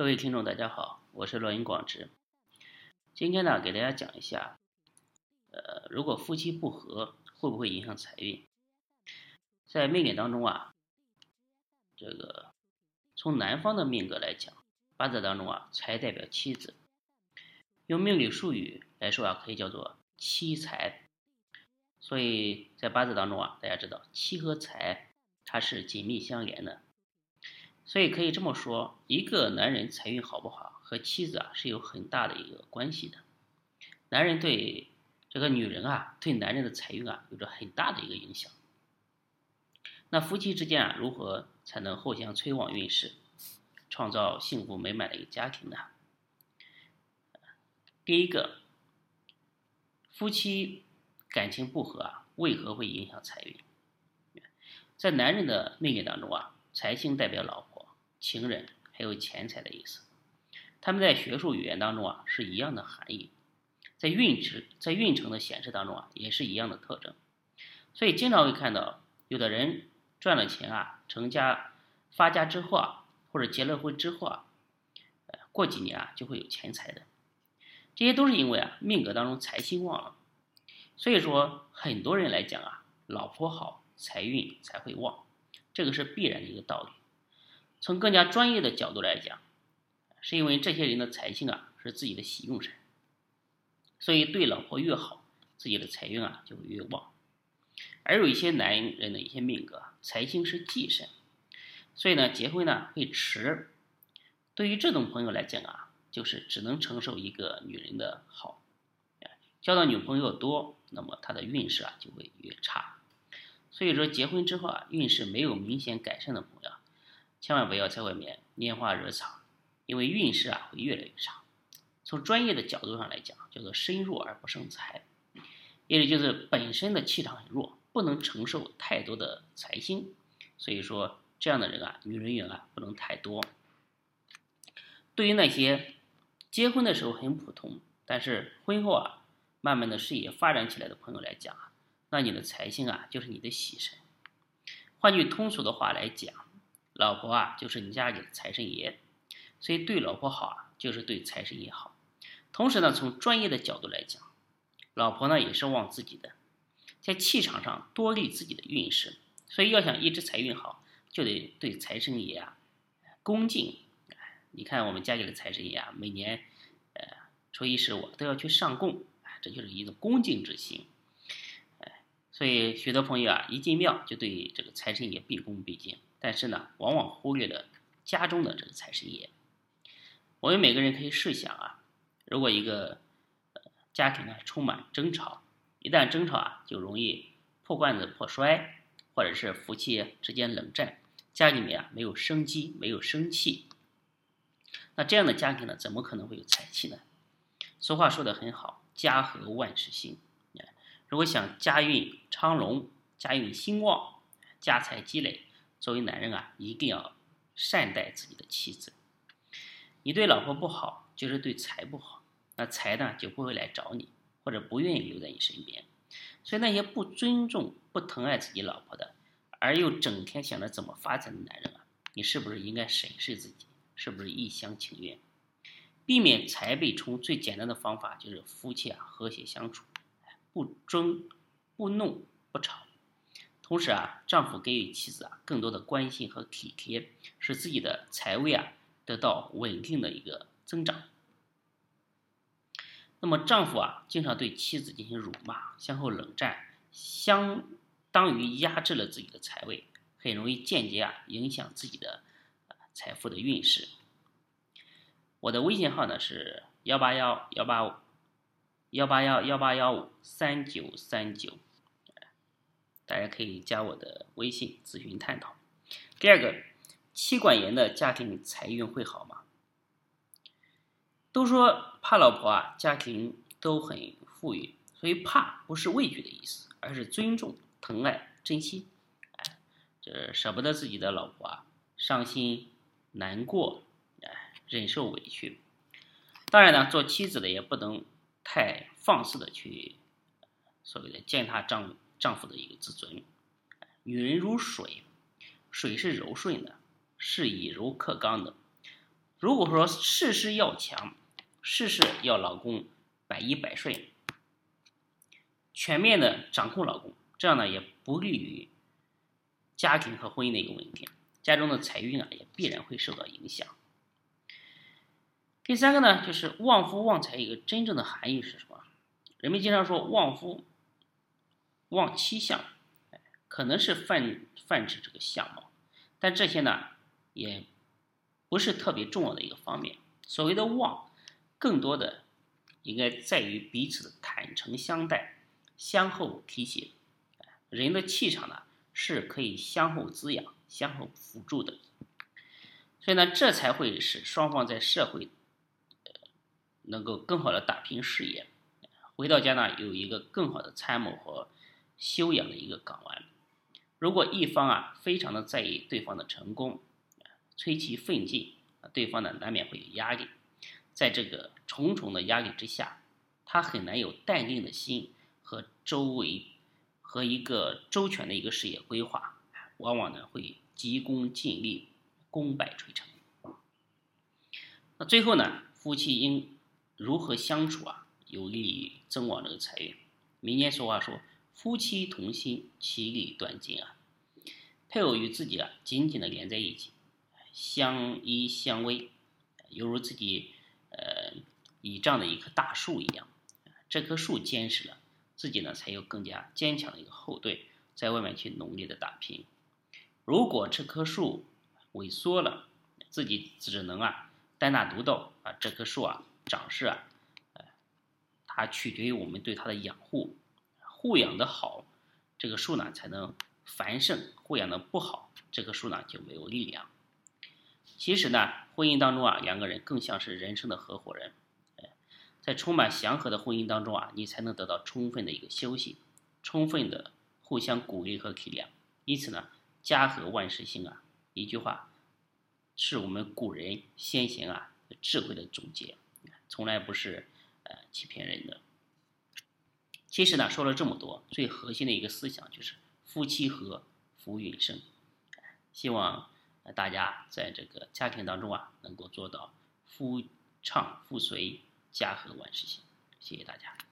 各位听众，大家好，我是罗云广直。今天呢，给大家讲一下，呃，如果夫妻不和，会不会影响财运？在命理当中啊，这个从男方的命格来讲，八字当中啊，财代表妻子，用命理术语来说啊，可以叫做妻财。所以在八字当中啊，大家知道妻和财它是紧密相连的。所以可以这么说，一个男人财运好不好，和妻子啊是有很大的一个关系的。男人对这个女人啊，对男人的财运啊，有着很大的一个影响。那夫妻之间啊，如何才能互相催旺运势，创造幸福美满的一个家庭呢？第一个，夫妻感情不和啊，为何会影响财运？在男人的命运当中啊，财星代表老婆。情人还有钱财的意思，他们在学术语言当中啊是一样的含义，在运值在运程的显示当中啊也是一样的特征，所以经常会看到有的人赚了钱啊，成家发家之后啊，或者结了婚之后啊，过几年啊就会有钱财的，这些都是因为啊命格当中财星旺了，所以说很多人来讲啊，老婆好财运才会旺，这个是必然的一个道理。从更加专业的角度来讲，是因为这些人的财星啊是自己的喜用神，所以对老婆越好，自己的财运啊就会越旺。而有一些男人的一些命格，财星是忌神，所以呢结婚呢会迟。对于这种朋友来讲啊，就是只能承受一个女人的好，交到女朋友多，那么他的运势啊就会越差。所以说结婚之后啊，运势没有明显改善的朋友。千万不要在外面拈花惹草，因为运势啊会越来越差。从专业的角度上来讲，叫做身弱而不胜财，也就是本身的气场很弱，不能承受太多的财星。所以说这样的人啊，女人缘啊不能太多。对于那些结婚的时候很普通，但是婚后啊慢慢的事业发展起来的朋友来讲啊，那你的财星啊就是你的喜神。换句通俗的话来讲。老婆啊，就是你家里的财神爷，所以对老婆好啊，就是对财神爷好。同时呢，从专业的角度来讲，老婆呢也是旺自己的，在气场上多利自己的运势。所以要想一直财运好，就得对财神爷啊恭敬。你看我们家里的财神爷啊，每年呃初一十五都要去上供，这就是一种恭敬之心。哎，所以许多朋友啊，一进庙就对这个财神爷毕恭毕敬。但是呢，往往忽略了家中的这个财神爷。我们每个人可以试想啊，如果一个呃家庭呢充满争吵，一旦争吵啊，就容易破罐子破摔，或者是夫妻之间冷战，家里面啊没有生机，没有生气。那这样的家庭呢，怎么可能会有财气呢？俗话说的很好，家和万事兴。如果想家运昌隆，家运兴旺，家财积累。作为男人啊，一定要善待自己的妻子。你对老婆不好，就是对财不好，那财呢就不会来找你，或者不愿意留在你身边。所以那些不尊重、不疼爱自己老婆的，而又整天想着怎么发财的男人啊，你是不是应该审视自己，是不是一厢情愿？避免财被冲，最简单的方法就是夫妻啊和谐相处，不争、不怒、不吵。同时啊，丈夫给予妻子啊更多的关心和体贴，使自己的财位啊得到稳定的一个增长。那么丈夫啊经常对妻子进行辱骂、相互冷战，相当于压制了自己的财位，很容易间接啊影响自己的财富的运势。我的微信号呢是幺八幺幺八五幺八幺幺八幺五三九三九。大家可以加我的微信咨询探讨。第二个，妻管严的家庭财运会好吗？都说怕老婆啊，家庭都很富裕，所以怕不是畏惧的意思，而是尊重、疼爱、珍惜，哎，就是舍不得自己的老婆啊，伤心、难过，哎，忍受委屈。当然呢，做妻子的也不能太放肆的去所谓的践踏丈夫。丈夫的一个自尊，女人如水，水是柔顺的，是以柔克刚的。如果说事事要强，事事要老公百依百顺，全面的掌控老公，这样呢也不利于家庭和婚姻的一个稳定，家中的财运啊也必然会受到影响。第三个呢，就是旺夫旺财一个真正的含义是什么？人们经常说旺夫旺妻相，可能是泛泛指这个相貌，但这些呢也不是特别重要的一个方面。所谓的旺，更多的应该在于彼此的坦诚相待、相互提携。人的气场呢是可以相互滋养、相互辅助的，所以呢，这才会使双方在社会能够更好的打拼事业。回到家呢，有一个更好的参谋和修养的一个港湾。如果一方啊非常的在意对方的成功，催其奋进，对方呢难免会有压力。在这个重重的压力之下，他很难有淡定的心和周围和一个周全的一个事业规划，往往呢会急功近利，功败垂成。那最后呢，夫妻应如何相处啊？有利于增旺这个财运。民间俗话说：“夫妻同心，其利断金啊。”配偶与自己啊紧紧的连在一起，相依相偎，犹如自己呃倚仗的一棵大树一样。这棵树坚实了，自己呢才有更加坚强的一个后盾，在外面去努力的打拼。如果这棵树萎缩了，自己只能啊单打独斗啊，这棵树啊长势啊。它取决于我们对它的养护，护养的好，这个树呢才能繁盛；护养的不好，这棵树呢就没有力量。其实呢，婚姻当中啊，两个人更像是人生的合伙人。在充满祥和的婚姻当中啊，你才能得到充分的一个休息，充分的互相鼓励和体谅。因此呢，家和万事兴啊，一句话，是我们古人先贤啊智慧的总结，从来不是呃。欺骗人的。其实呢，说了这么多，最核心的一个思想就是夫妻和，福运生。希望大家在这个家庭当中啊，能够做到夫唱妇随，家和万事兴。谢谢大家。